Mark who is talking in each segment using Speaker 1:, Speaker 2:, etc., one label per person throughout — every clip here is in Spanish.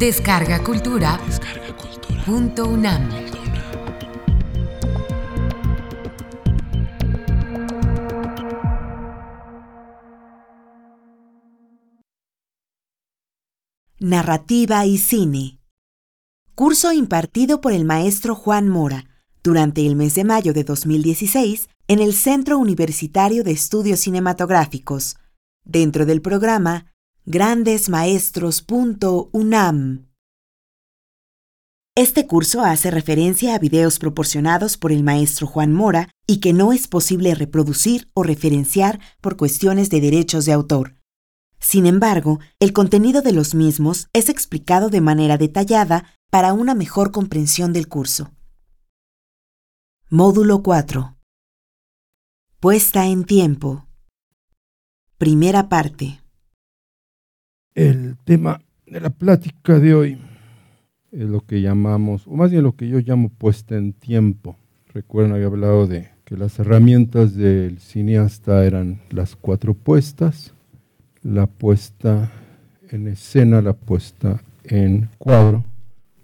Speaker 1: Descarga Cultura. Descarga Cultura. Punto UNAM.
Speaker 2: Narrativa y cine. Curso impartido por el maestro Juan Mora durante el mes de mayo de 2016 en el Centro Universitario de Estudios Cinematográficos, dentro del programa grandesmaestros.unam. Este curso hace referencia a videos proporcionados por el maestro Juan Mora y que no es posible reproducir o referenciar por cuestiones de derechos de autor. Sin embargo, el contenido de los mismos es explicado de manera detallada para una mejor comprensión del curso. Módulo 4. Puesta en tiempo. Primera parte.
Speaker 3: El tema de la plática de hoy es lo que llamamos, o más bien lo que yo llamo puesta en tiempo. Recuerden, había hablado de que las herramientas del cineasta eran las cuatro puestas, la puesta en escena, la puesta en cuadro,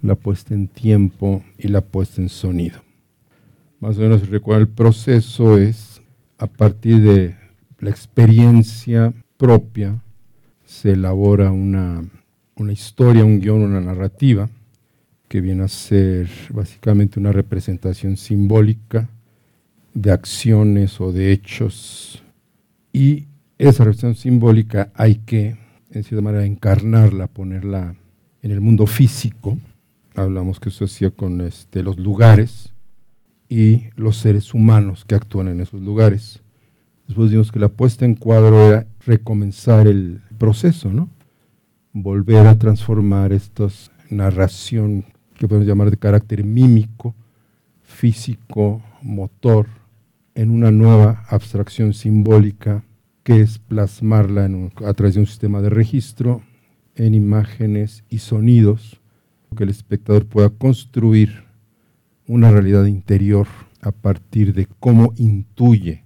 Speaker 3: la puesta en tiempo y la puesta en sonido. Más o menos recuerda el proceso es a partir de la experiencia propia se elabora una, una historia, un guion, una narrativa, que viene a ser básicamente una representación simbólica de acciones o de hechos. Y esa representación simbólica hay que, en cierta manera, encarnarla, ponerla en el mundo físico. Hablamos que eso hacía con este, los lugares y los seres humanos que actúan en esos lugares. Después dijimos que la puesta en cuadro era recomenzar el proceso, ¿no? Volver a transformar esta narración que podemos llamar de carácter mímico, físico, motor, en una nueva abstracción simbólica que es plasmarla a través de un sistema de registro en imágenes y sonidos, que el espectador pueda construir una realidad interior a partir de cómo intuye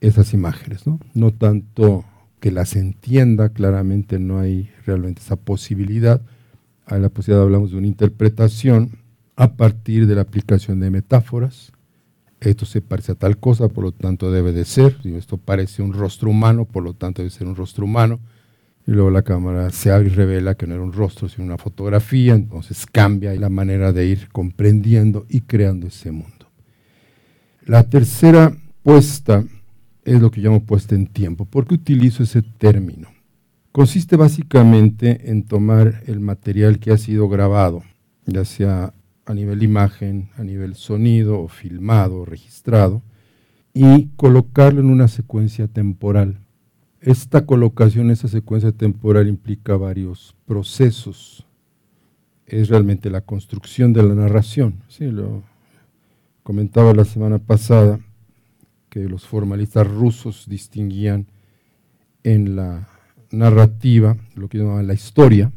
Speaker 3: esas imágenes, ¿no? No tanto que las entienda, claramente no hay realmente esa posibilidad. A la posibilidad hablamos de una interpretación a partir de la aplicación de metáforas. Esto se parece a tal cosa, por lo tanto debe de ser. Esto parece un rostro humano, por lo tanto debe ser un rostro humano. Y luego la cámara se abre y revela que no era un rostro, sino una fotografía. Entonces cambia la manera de ir comprendiendo y creando ese mundo. La tercera puesta es lo que llamo puesta en tiempo. ¿Por qué utilizo ese término? Consiste básicamente en tomar el material que ha sido grabado, ya sea a nivel imagen, a nivel sonido, o filmado, o registrado, y colocarlo en una secuencia temporal. Esta colocación, esa secuencia temporal implica varios procesos. Es realmente la construcción de la narración. Sí, lo comentaba la semana pasada que los formalistas rusos distinguían en la narrativa, lo que llamaban la historia,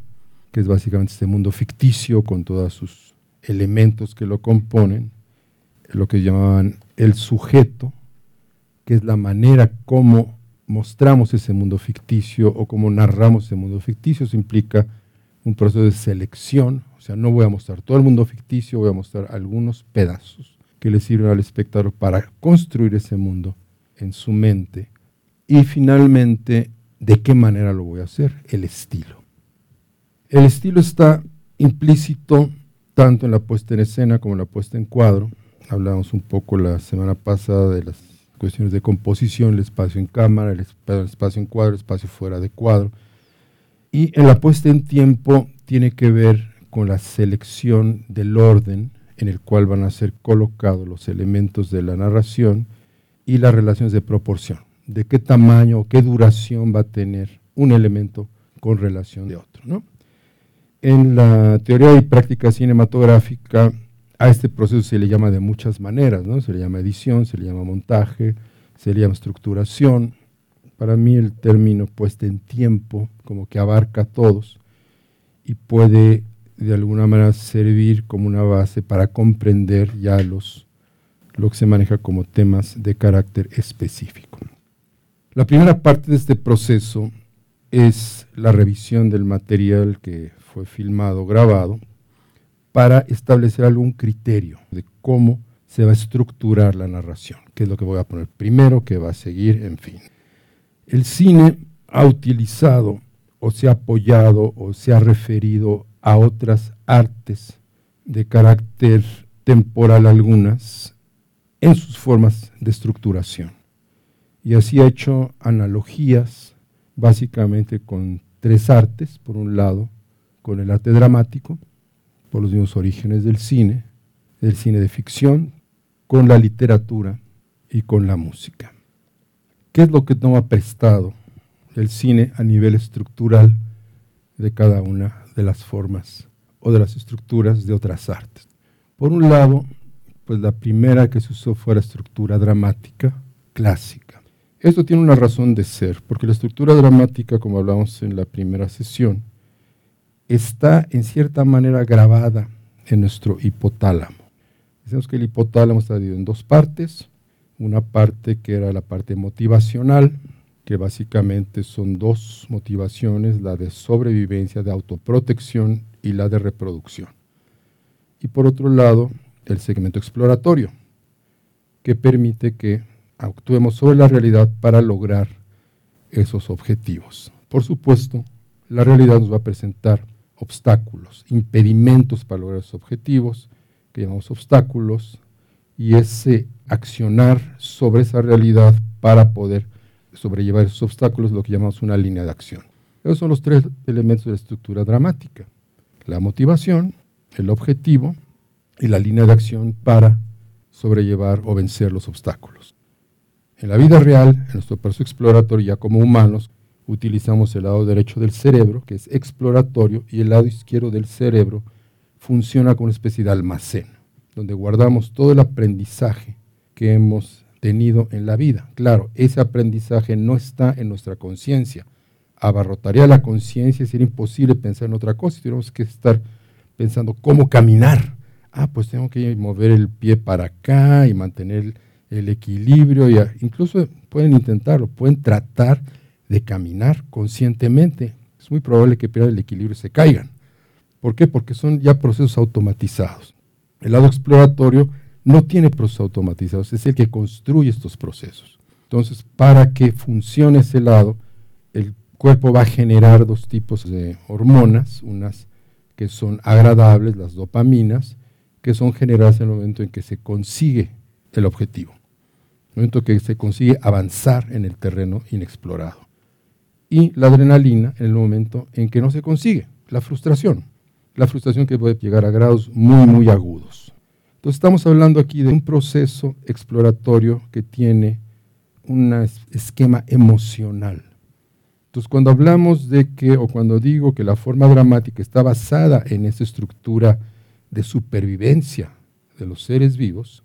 Speaker 3: que es básicamente este mundo ficticio con todos sus elementos que lo componen, lo que llamaban el sujeto, que es la manera como mostramos ese mundo ficticio o cómo narramos ese mundo ficticio. Eso implica un proceso de selección, o sea, no voy a mostrar todo el mundo ficticio, voy a mostrar algunos pedazos que le sirven al espectador para construir ese mundo en su mente. Y finalmente, ¿de qué manera lo voy a hacer? El estilo. El estilo está implícito tanto en la puesta en escena como en la puesta en cuadro. Hablamos un poco la semana pasada de las cuestiones de composición, el espacio en cámara, el espacio en cuadro, el espacio fuera de cuadro. Y en la puesta en tiempo tiene que ver con la selección del orden en el cual van a ser colocados los elementos de la narración y las relaciones de proporción, de qué tamaño o qué duración va a tener un elemento con relación de otro. En la teoría y práctica cinematográfica a este proceso se le llama de muchas maneras, ¿no? se le llama edición, se le llama montaje, se le llama estructuración. Para mí el término puesta en tiempo como que abarca a todos y puede de alguna manera servir como una base para comprender ya los, lo que se maneja como temas de carácter específico. La primera parte de este proceso es la revisión del material que fue filmado, grabado, para establecer algún criterio de cómo se va a estructurar la narración, qué es lo que voy a poner primero, qué va a seguir, en fin. El cine ha utilizado o se ha apoyado o se ha referido a otras artes de carácter temporal algunas en sus formas de estructuración. Y así ha hecho analogías básicamente con tres artes, por un lado, con el arte dramático, por los mismos orígenes del cine, del cine de ficción, con la literatura y con la música. ¿Qué es lo que toma prestado el cine a nivel estructural de cada una de las formas o de las estructuras de otras artes? Por un lado, pues la primera que se usó fue la estructura dramática clásica. Esto tiene una razón de ser, porque la estructura dramática, como hablamos en la primera sesión, está en cierta manera grabada en nuestro hipotálamo. Decimos que el hipotálamo está dividido en dos partes. Una parte que era la parte motivacional, que básicamente son dos motivaciones, la de sobrevivencia, de autoprotección y la de reproducción. Y por otro lado, el segmento exploratorio, que permite que actuemos sobre la realidad para lograr esos objetivos. Por supuesto, la realidad nos va a presentar obstáculos, impedimentos para lograr esos objetivos, que llamamos obstáculos, y ese accionar sobre esa realidad para poder sobrellevar esos obstáculos, lo que llamamos una línea de acción. Esos son los tres elementos de la estructura dramática. La motivación, el objetivo y la línea de acción para sobrellevar o vencer los obstáculos. En la vida real, en nuestro proceso exploratorio, ya como humanos, utilizamos el lado derecho del cerebro, que es exploratorio, y el lado izquierdo del cerebro, funciona como una especie de almacén, donde guardamos todo el aprendizaje que hemos en la vida. Claro, ese aprendizaje no está en nuestra conciencia. Abarrotaría la conciencia sería imposible pensar en otra cosa. Tenemos que estar pensando cómo caminar. Ah, pues tengo que mover el pie para acá y mantener el equilibrio. Y incluso pueden intentarlo, pueden tratar de caminar conscientemente. Es muy probable que pierdan el equilibrio y se caigan. ¿Por qué? Porque son ya procesos automatizados. El lado exploratorio no tiene procesos automatizados, es el que construye estos procesos. Entonces, para que funcione ese lado, el cuerpo va a generar dos tipos de hormonas, unas que son agradables, las dopaminas, que son generadas en el momento en que se consigue el objetivo, en el momento en que se consigue avanzar en el terreno inexplorado. Y la adrenalina en el momento en que no se consigue, la frustración la frustración que puede llegar a grados muy, muy agudos. Entonces estamos hablando aquí de un proceso exploratorio que tiene un esquema emocional. Entonces cuando hablamos de que, o cuando digo que la forma dramática está basada en esa estructura de supervivencia de los seres vivos,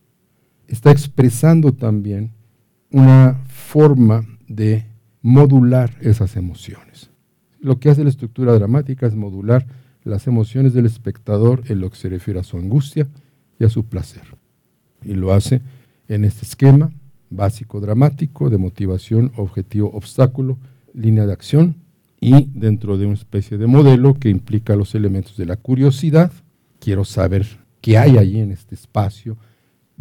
Speaker 3: está expresando también una forma de modular esas emociones. Lo que hace la estructura dramática es modular las emociones del espectador en lo que se refiere a su angustia y a su placer. Y lo hace en este esquema básico dramático de motivación, objetivo, obstáculo, línea de acción y dentro de una especie de modelo que implica los elementos de la curiosidad. Quiero saber qué hay allí en este espacio,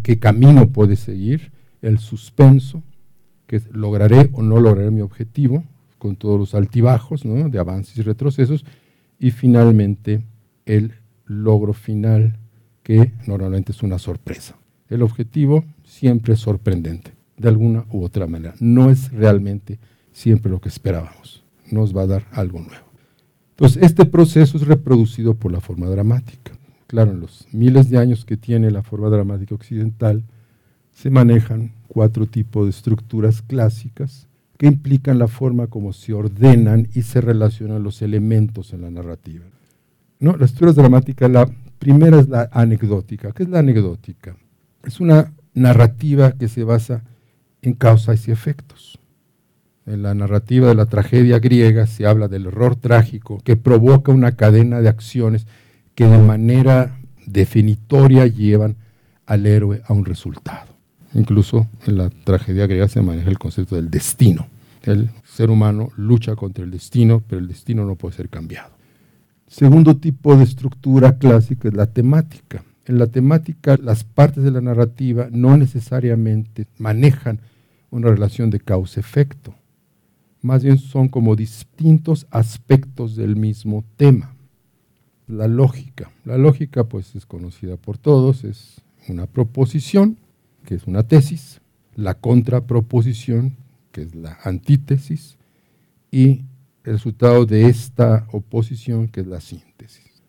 Speaker 3: qué camino puede seguir, el suspenso, que lograré o no lograré mi objetivo, con todos los altibajos de avances y retrocesos, y finalmente el logro final, que normalmente es una sorpresa. El objetivo siempre es sorprendente, de alguna u otra manera. No es realmente siempre lo que esperábamos. Nos va a dar algo nuevo. Entonces, este proceso es reproducido por la forma dramática. Claro, en los miles de años que tiene la forma dramática occidental, se manejan cuatro tipos de estructuras clásicas que implican la forma como se ordenan y se relacionan los elementos en la narrativa. ¿No? La estructura dramática, la primera es la anecdótica. ¿Qué es la anecdótica? Es una narrativa que se basa en causas y efectos. En la narrativa de la tragedia griega se habla del error trágico que provoca una cadena de acciones que de manera definitoria llevan al héroe a un resultado. Incluso en la tragedia griega se maneja el concepto del destino. El ser humano lucha contra el destino, pero el destino no puede ser cambiado. Segundo tipo de estructura clásica es la temática. En la temática, las partes de la narrativa no necesariamente manejan una relación de causa-efecto. Más bien son como distintos aspectos del mismo tema. La lógica. La lógica, pues, es conocida por todos, es una proposición, que es una tesis, la contraproposición, que es la antítesis, y el resultado de esta oposición, que es la síntesis.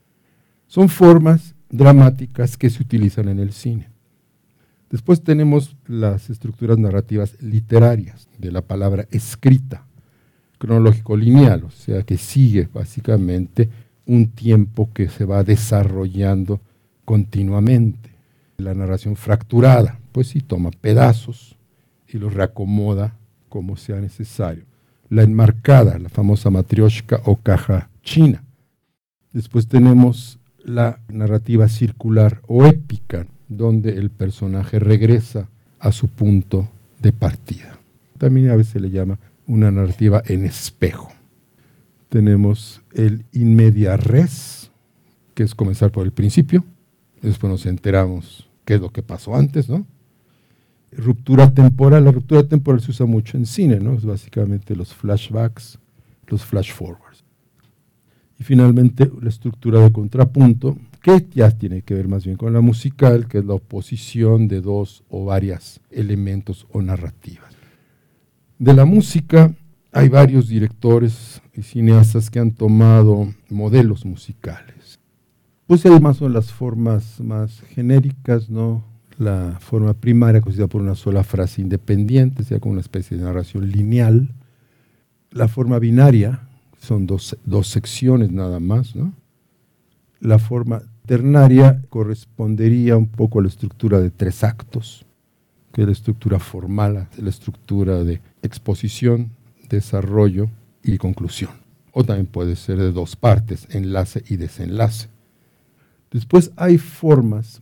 Speaker 3: Son formas dramáticas que se utilizan en el cine. Después tenemos las estructuras narrativas literarias, de la palabra escrita, cronológico lineal, o sea, que sigue básicamente un tiempo que se va desarrollando continuamente. La narración fracturada, pues sí, toma pedazos y los reacomoda como sea necesario. La enmarcada, la famosa matrioshka o caja china. Después tenemos la narrativa circular o épica, donde el personaje regresa a su punto de partida. También a veces se le llama una narrativa en espejo. Tenemos el in media res, que es comenzar por el principio, después nos enteramos qué es lo que pasó antes, ¿no? Ruptura temporal, la ruptura temporal se usa mucho en cine, ¿no? Es básicamente los flashbacks, los flash forwards. Y finalmente la estructura de contrapunto, que ya tiene que ver más bien con la musical, que es la oposición de dos o varios elementos o narrativas. De la música hay varios directores y cineastas que han tomado modelos musicales. Pues además son las formas más genéricas, ¿no? La forma primaria conocida por una sola frase independiente, sea como una especie de narración lineal. La forma binaria, son dos, secciones nada más. La forma ternaria correspondería un poco a la estructura de tres actos, que es la estructura formal, la estructura de exposición, desarrollo y conclusión. O también puede ser de dos partes, enlace y desenlace. Después hay formas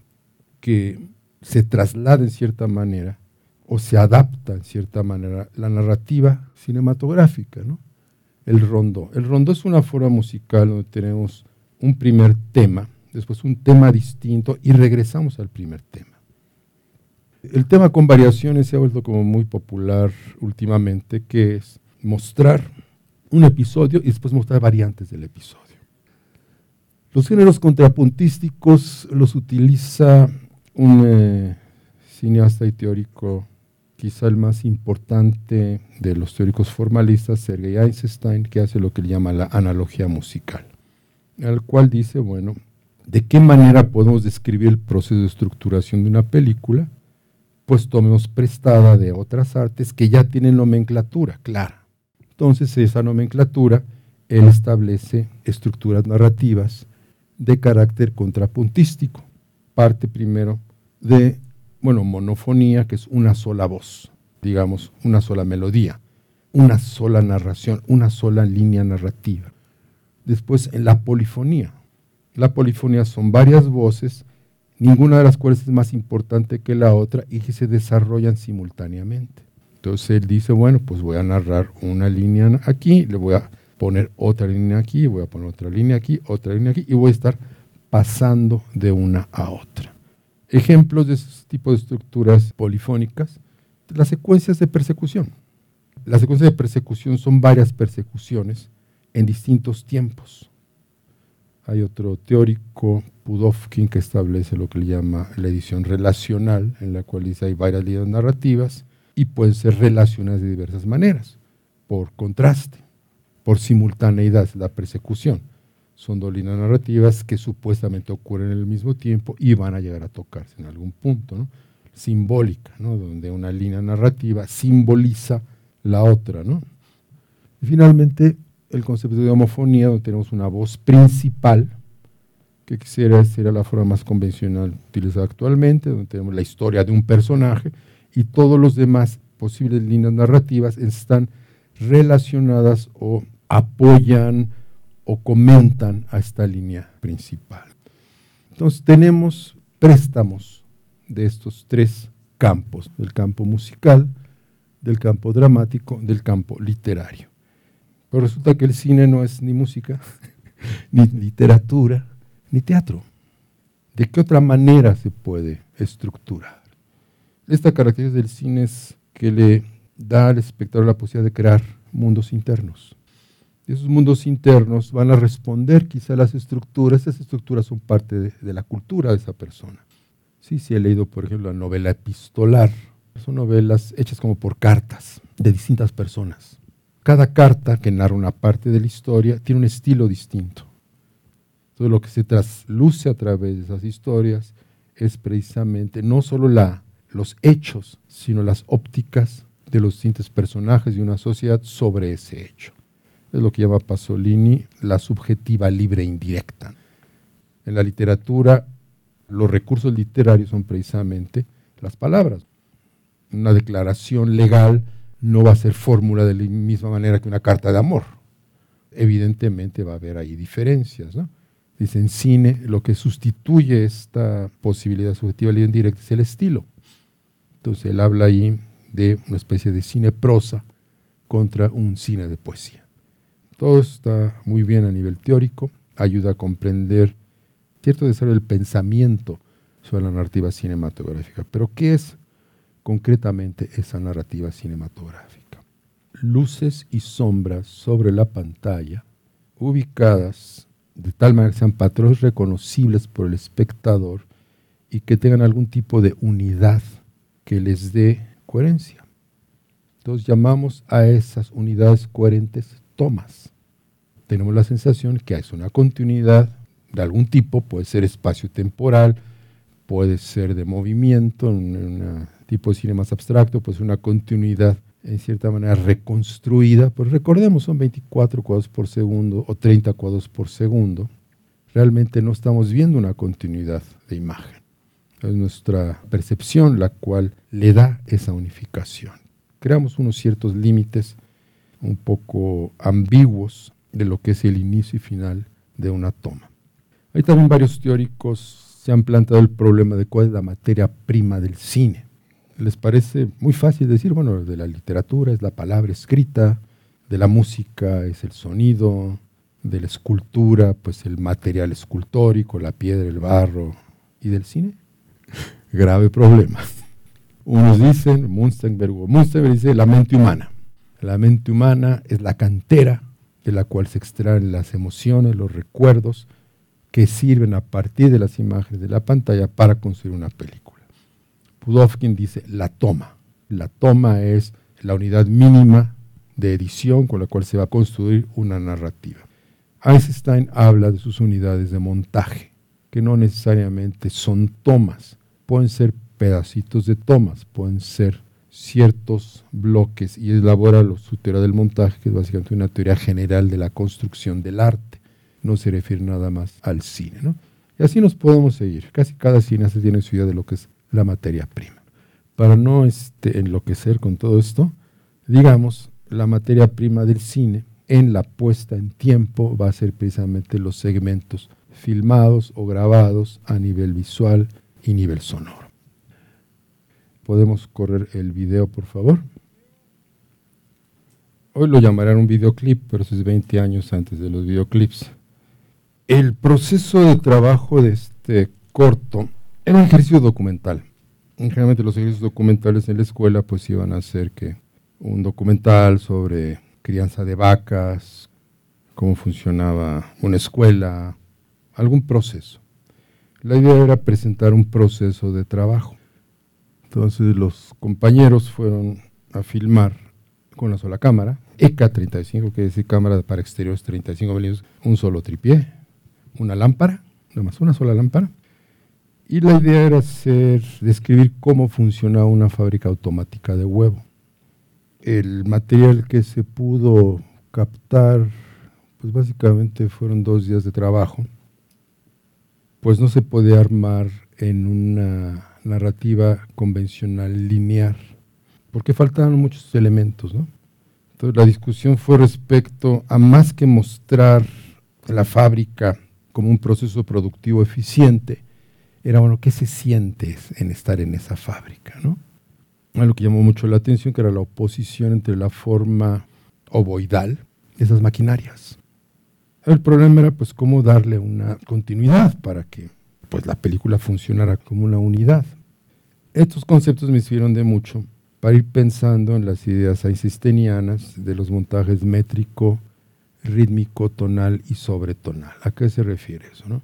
Speaker 3: que se trasladan en cierta manera o se adapta en cierta manera la narrativa cinematográfica, ¿no? el rondo. El rondo es una forma musical donde tenemos un primer tema, después un tema distinto y regresamos al primer tema. El tema con variaciones se ha vuelto como muy popular últimamente, que es mostrar un episodio y después mostrar variantes del episodio. Los géneros contrapuntísticos los utiliza un eh, cineasta y teórico quizá el más importante de los teóricos formalistas, Sergei Einstein, que hace lo que le llama la analogía musical, al cual dice, bueno, ¿de qué manera podemos describir el proceso de estructuración de una película? Pues tomemos prestada de otras artes que ya tienen nomenclatura clara. Entonces, esa nomenclatura, él establece estructuras narrativas de carácter contrapuntístico. Parte primero de bueno, monofonía, que es una sola voz, digamos, una sola melodía, una sola narración, una sola línea narrativa. Después, en la polifonía. La polifonía son varias voces, ninguna de las cuales es más importante que la otra y que se desarrollan simultáneamente. Entonces él dice, bueno, pues voy a narrar una línea aquí, le voy a poner otra línea aquí, voy a poner otra línea aquí, otra línea aquí, y voy a estar pasando de una a otra. Ejemplos de ese tipo de estructuras polifónicas, las secuencias de persecución. Las secuencias de persecución son varias persecuciones en distintos tiempos. Hay otro teórico, Pudovkin, que establece lo que le llama la edición relacional, en la cual dice hay varias líneas narrativas y pueden ser relacionadas de diversas maneras, por contraste, por simultaneidad, la persecución son dos líneas narrativas que supuestamente ocurren en el mismo tiempo y van a llegar a tocarse en algún punto, ¿no? simbólica, ¿no? donde una línea narrativa simboliza la otra. ¿no? Y finalmente, el concepto de homofonía, donde tenemos una voz principal, que quisiera ser la forma más convencional utilizada actualmente, donde tenemos la historia de un personaje y todos los demás posibles líneas narrativas están relacionadas o apoyan o comentan a esta línea principal. Entonces tenemos préstamos de estos tres campos, del campo musical, del campo dramático, del campo literario. Pero resulta que el cine no es ni música, ni literatura, ni teatro. ¿De qué otra manera se puede estructurar? Esta característica del cine es que le da al espectador la posibilidad de crear mundos internos. Esos mundos internos van a responder quizá a las estructuras, esas estructuras son parte de, la cultura de esa persona. Sí, sí he leído, por ejemplo, la novela epistolar. Son novelas hechas como por cartas de distintas personas. Cada carta que narra una parte de la historia tiene un estilo distinto. Todo lo que se trasluce a través de esas historias es precisamente no solo los hechos, sino las ópticas de los distintos personajes de una sociedad sobre ese hecho. Es lo que llama Pasolini la subjetiva libre indirecta. En la literatura, los recursos literarios son precisamente las palabras. Una declaración legal no va a ser fórmula de la misma manera que una carta de amor. Evidentemente va a haber ahí diferencias. ¿no? Dice, en cine lo que sustituye esta posibilidad subjetiva libre indirecta es el estilo. Entonces él habla ahí de una especie de cine prosa contra un cine de poesía. Todo está muy bien a nivel teórico, ayuda a comprender cierto desarrollo del pensamiento sobre la narrativa cinematográfica. Pero ¿qué es concretamente esa narrativa cinematográfica? Luces y sombras sobre la pantalla, ubicadas de tal manera que sean patrones reconocibles por el espectador y que tengan algún tipo de unidad que les dé coherencia. Entonces llamamos a esas unidades coherentes tomas. Tenemos la sensación que hay una continuidad de algún tipo, puede ser espacio-temporal, puede ser de movimiento, en un tipo de cine más abstracto, puede ser una continuidad en cierta manera reconstruida, pues recordemos, son 24 cuadros por segundo o 30 cuadros por segundo. Realmente no estamos viendo una continuidad de imagen. Es nuestra percepción la cual le da esa unificación. Creamos unos ciertos límites un poco ambiguos de lo que es el inicio y final de una toma. Hay también varios teóricos se han planteado el problema de cuál es la materia prima del cine. Les parece muy fácil decir, bueno, de la literatura es la palabra escrita, de la música es el sonido, de la escultura, pues el material escultórico, la piedra, el barro, y del cine grave problema. Unos dicen, Munstenberg, Munstenberg dice la mente humana. La mente humana es la cantera de la cual se extraen las emociones, los recuerdos que sirven a partir de las imágenes de la pantalla para construir una película. Pudovkin dice la toma. La toma es la unidad mínima de edición con la cual se va a construir una narrativa. Einstein habla de sus unidades de montaje, que no necesariamente son tomas, pueden ser pedacitos de tomas, pueden ser ciertos bloques y elabora su teoría del montaje, que es básicamente una teoría general de la construcción del arte. No se refiere nada más al cine. ¿no? Y así nos podemos seguir. Casi cada cineasta tiene su idea de lo que es la materia prima. Para no este, enloquecer con todo esto, digamos, la materia prima del cine en la puesta en tiempo va a ser precisamente los segmentos filmados o grabados a nivel visual y nivel sonoro. ¿Podemos correr el video, por favor? Hoy lo llamarán un videoclip, pero eso es 20 años antes de los videoclips. El proceso de trabajo de este corto era un ejercicio documental. Generalmente los ejercicios documentales en la escuela pues iban a ser que un documental sobre crianza de vacas, cómo funcionaba una escuela, algún proceso. La idea era presentar un proceso de trabajo. Entonces los compañeros fueron a filmar con una sola cámara, ECA 35, que es cámara para exteriores 35 milímetros, un solo tripié, una lámpara, nada más una sola lámpara. Y la idea era describir cómo funcionaba una fábrica automática de huevo. El material que se pudo captar, pues básicamente fueron dos días de trabajo pues no se puede armar en una narrativa convencional lineal, porque faltaban muchos elementos. ¿no? Entonces la discusión fue respecto a más que mostrar la fábrica como un proceso productivo eficiente, era bueno, ¿qué se siente en estar en esa fábrica? ¿no? algo que llamó mucho la atención, que era la oposición entre la forma ovoidal de esas maquinarias. El problema era pues cómo darle una continuidad para que pues la película funcionara como una unidad. Estos conceptos me sirvieron de mucho para ir pensando en las ideas einsteinianas de los montajes métrico, rítmico, tonal y sobretonal. ¿A qué se refiere eso? No?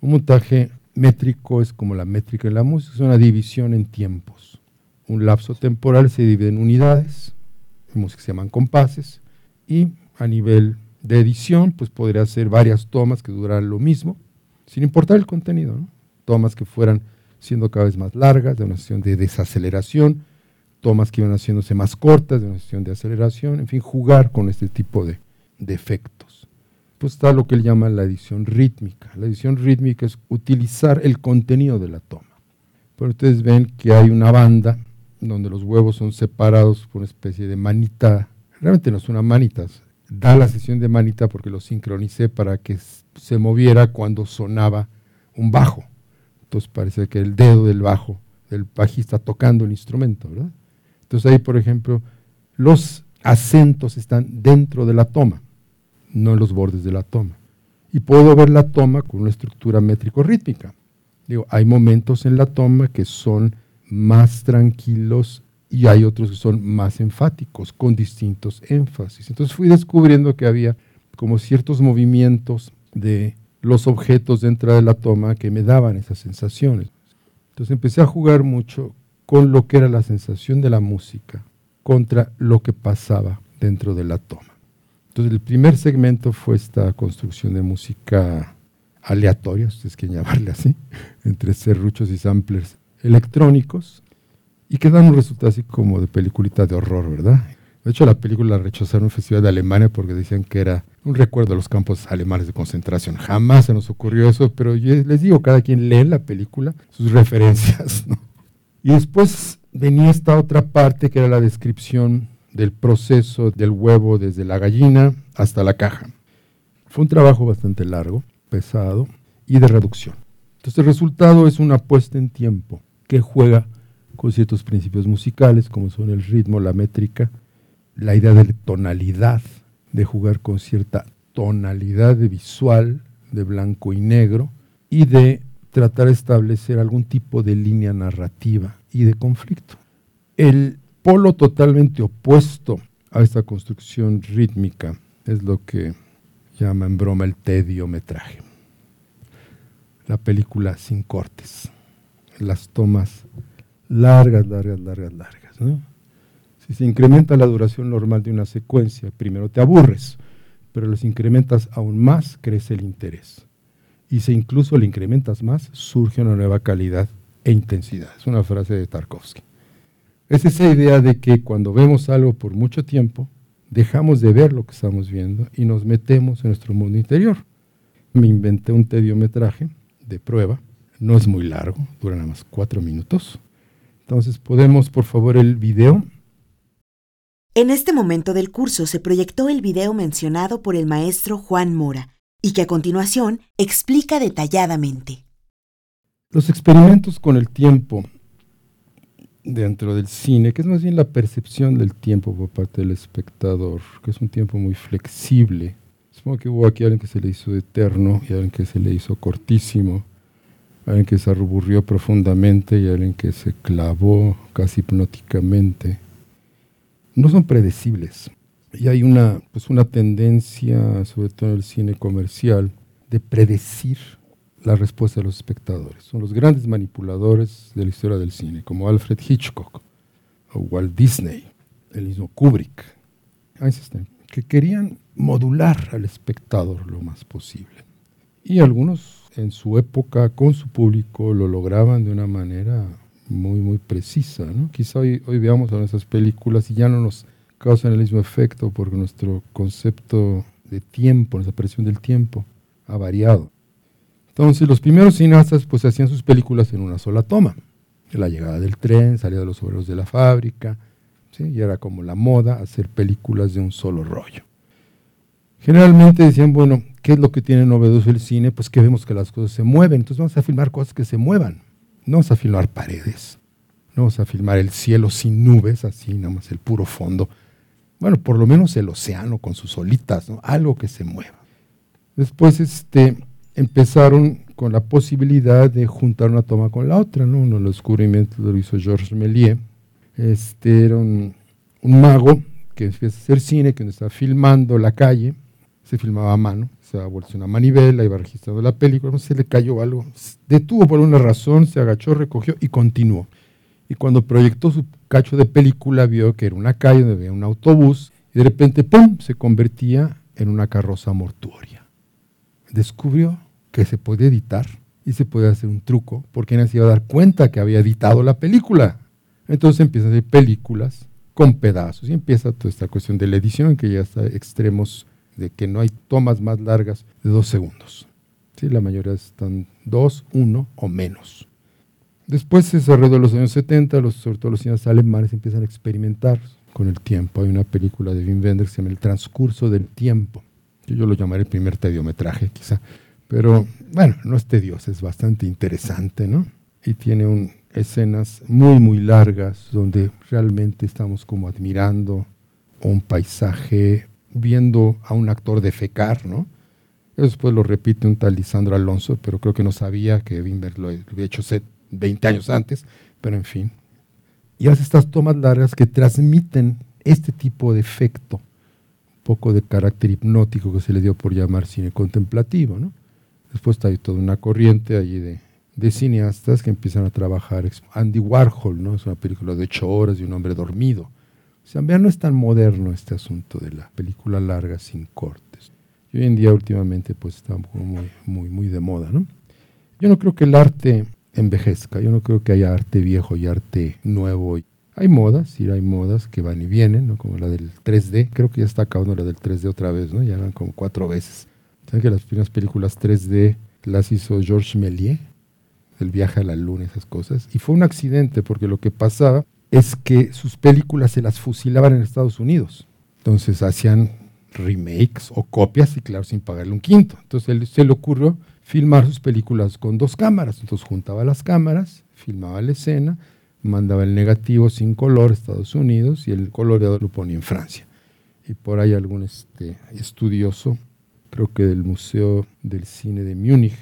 Speaker 3: Un montaje métrico es como la métrica en la música, es una división en tiempos. Un lapso temporal se divide en unidades, en música se llaman compases, y a nivel de edición, pues podría ser varias tomas que duraran lo mismo, sin importar el contenido, tomas que fueran siendo cada vez más largas, de una sesión de desaceleración, tomas que iban haciéndose más cortas, de una sesión de aceleración, en fin, jugar con este tipo de, efectos. Pues está lo que él llama la edición rítmica. La edición rítmica es utilizar el contenido de la toma. Pero ustedes ven que hay una banda donde los huevos son separados por una especie de manita. Realmente no es una manita, da la sesión de manita porque lo sincronicé para que se moviera cuando sonaba un bajo. Entonces parece que el dedo del bajo, del bajista tocando el instrumento, ¿verdad? Entonces ahí, por ejemplo, los acentos están dentro de la toma, no en los bordes de la toma. Y puedo ver la toma con una estructura métrico-rítmica. Digo, hay momentos en la toma que son más tranquilos y hay otros que son más enfáticos, con distintos énfasis. Entonces fui descubriendo que había como ciertos movimientos de los objetos dentro de la toma que me daban esas sensaciones. Entonces empecé a jugar mucho con lo que era la sensación de la música contra lo que pasaba dentro de la toma. Entonces el primer segmento fue esta construcción de música aleatoria, ustedes quieren llamarle así, entre serruchos y samplers electrónicos, y que dan un resultado así como de peliculita de horror, ¿verdad? De hecho, la película la rechazaron un festival de Alemania porque decían que era un recuerdo de los campos alemanes de concentración. Jamás se nos ocurrió eso, pero yo les digo, cada quien lee la película, sus referencias. Y después venía esta otra parte que era la descripción del proceso del huevo desde la gallina hasta la caja. Fue un trabajo bastante largo, pesado y de reducción. Entonces el resultado es una puesta en tiempo que juega con ciertos principios musicales como son el ritmo, la métrica, la idea de tonalidad, de jugar con cierta tonalidad visual, de blanco y negro, y de tratar de establecer algún tipo de línea narrativa y de conflicto. El polo totalmente opuesto a esta construcción rítmica es lo que llama en broma el tediometraje. La película sin cortes, las tomas largas, largas, largas, largas. Si se incrementa la duración normal de una secuencia, primero te aburres, pero los incrementas aún más, crece el interés. Y si incluso le incrementas más, surge una nueva calidad e intensidad. Es una frase de Tarkovsky. Es esa idea de que cuando vemos algo por mucho tiempo, dejamos de ver lo que estamos viendo y nos metemos en nuestro mundo interior. Me inventé un tediometraje de prueba, no es muy largo, dura nada más cuatro minutos. Entonces, ¿podemos, por favor, el video?
Speaker 2: En este momento del curso se proyectó el video mencionado por el maestro Juan Mora y que a continuación explica detalladamente.
Speaker 3: Los experimentos con el tiempo dentro del cine, que es más bien la percepción del tiempo por parte del espectador, que es un tiempo muy flexible. Supongo que hubo aquí alguien que se le hizo eterno y alguien que se le hizo cortísimo, alguien que se arruburrió profundamente y alguien que se clavó casi hipnóticamente no son predecibles. Y hay una, pues una tendencia, sobre todo en el cine comercial, de predecir la respuesta de los espectadores. Son los grandes manipuladores de la historia del cine, como Alfred Hitchcock o Walt Disney, el mismo Kubrick, Einstein, que querían modular al espectador lo más posible. Y algunos en su época con su público lo lograban de una manera muy, muy precisa. ¿no? Quizá hoy, hoy veamos a esas películas y ya no nos causan el mismo efecto porque nuestro concepto de tiempo, nuestra percepción del tiempo ha variado. Entonces los primeros cineastas pues hacían sus películas en una sola toma. La llegada del tren, salida de los obreros de la fábrica, ¿sí? y era como la moda hacer películas de un solo rollo. Generalmente decían, bueno, ¿qué es lo que tiene novedoso el cine? Pues que vemos que las cosas se mueven, entonces vamos a filmar cosas que se muevan. No vamos a filmar paredes, no Vamos a filmar el cielo sin nubes, así nada más el puro fondo. Bueno, por lo menos el océano con sus olitas, algo que se mueva. Después este, empezaron con la posibilidad de juntar una toma con la otra. ¿no? Uno de los descubrimientos lo hizo Georges Méliès. Este, era un, mago que empieza a hacer cine, que estaba filmando la calle, se filmaba a mano, se vuelto una manivela, iba registrando la película, se le cayó algo, detuvo por una razón, se agachó, recogió y continuó. Y cuando proyectó su cacho de película, vio que era una calle donde había un autobús y de repente, ¡pum!, se convertía en una carroza mortuoria. Descubrió que se podía editar y se podía hacer un truco porque nadie se iba a dar cuenta que había editado la película. Entonces empieza a hacer películas con pedazos y empieza toda esta cuestión de la edición que ya está extremos de que no hay tomas más largas de dos segundos. ¿Sí? La mayoría están dos, uno o menos. Después desarrolló en los años 70, los, sobre todo los cines alemanes empiezan a experimentar con el tiempo. Hay una película de Wim Wenders que se llama El transcurso del tiempo. Yo lo llamaré el primer tediometraje, quizá. Pero bueno, no es tedioso, es bastante interesante, ¿no? Y tiene escenas muy, muy largas donde realmente estamos como admirando un paisaje, viendo a un actor defecar, ¿no? Después lo repite un tal Lisandro Alonso, pero creo que no sabía que Wimberg lo había hecho 20 años antes, pero en fin. Y hace estas tomas largas que transmiten este tipo de efecto, un poco de carácter hipnótico que se le dio por llamar cine contemplativo, ¿no? Después ahí toda una corriente allí de, de cineastas que empiezan a trabajar. Andy Warhol, ¿no? Es una película de ocho horas de un hombre dormido. O sea, no es tan moderno este asunto de la película larga sin cortes. Hoy en día, últimamente, pues está muy, muy, muy de moda, ¿no? Yo no creo que el arte envejezca, yo no creo que haya arte viejo y arte nuevo. Hay modas, sí hay modas que van y vienen, ¿no? Como la del 3D, creo que ya está acabando la del 3D otra vez, ¿no? Ya van como cuatro veces. ¿Saben que las primeras películas 3D las hizo Georges Méliès? El viaje a la luna, esas cosas. Y fue un accidente porque lo que pasaba es que sus películas se las fusilaban en Estados Unidos. Entonces hacían remakes o copias y claro, sin pagarle un quinto. Entonces se le ocurrió filmar sus películas con dos cámaras. Entonces juntaba las cámaras, filmaba la escena, mandaba el negativo sin color a Estados Unidos y el coloreado lo ponía en Francia. Y por ahí algún este, estudioso, creo que del Museo del Cine de Múnich,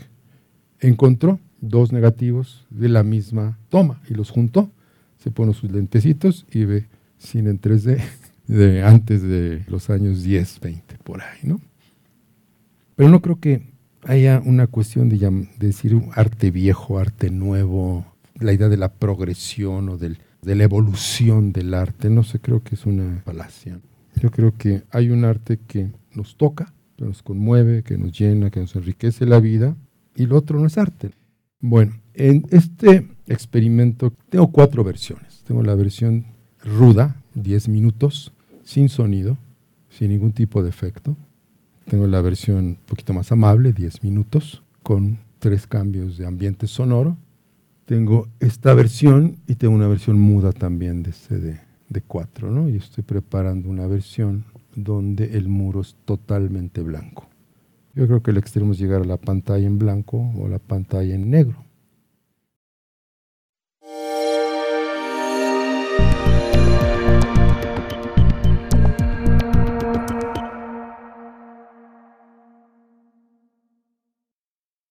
Speaker 3: encontró dos negativos de la misma toma y los juntó. Se pone sus lentecitos y ve cine en 3D de antes de los años 10, 20, por ahí, ¿no? Pero no creo que haya una cuestión de, decir arte viejo, arte nuevo, la idea de la progresión o del, de la evolución del arte. No sé, creo que es una falacia. Yo creo que hay un arte que nos toca, que nos conmueve, que nos llena, que nos enriquece la vida, y el otro no es arte. Bueno, en este experimento tengo cuatro versiones. Tengo la versión ruda, 10 minutos, sin sonido, sin ningún tipo de efecto. Tengo la versión un poquito más amable, 10 minutos, con tres cambios de ambiente sonoro. Tengo esta versión y tengo una versión muda también de este de, de cuatro, ¿no? Y estoy preparando una versión donde el muro es totalmente blanco. Yo creo que el extremo es llegar a la pantalla en blanco o la pantalla en negro.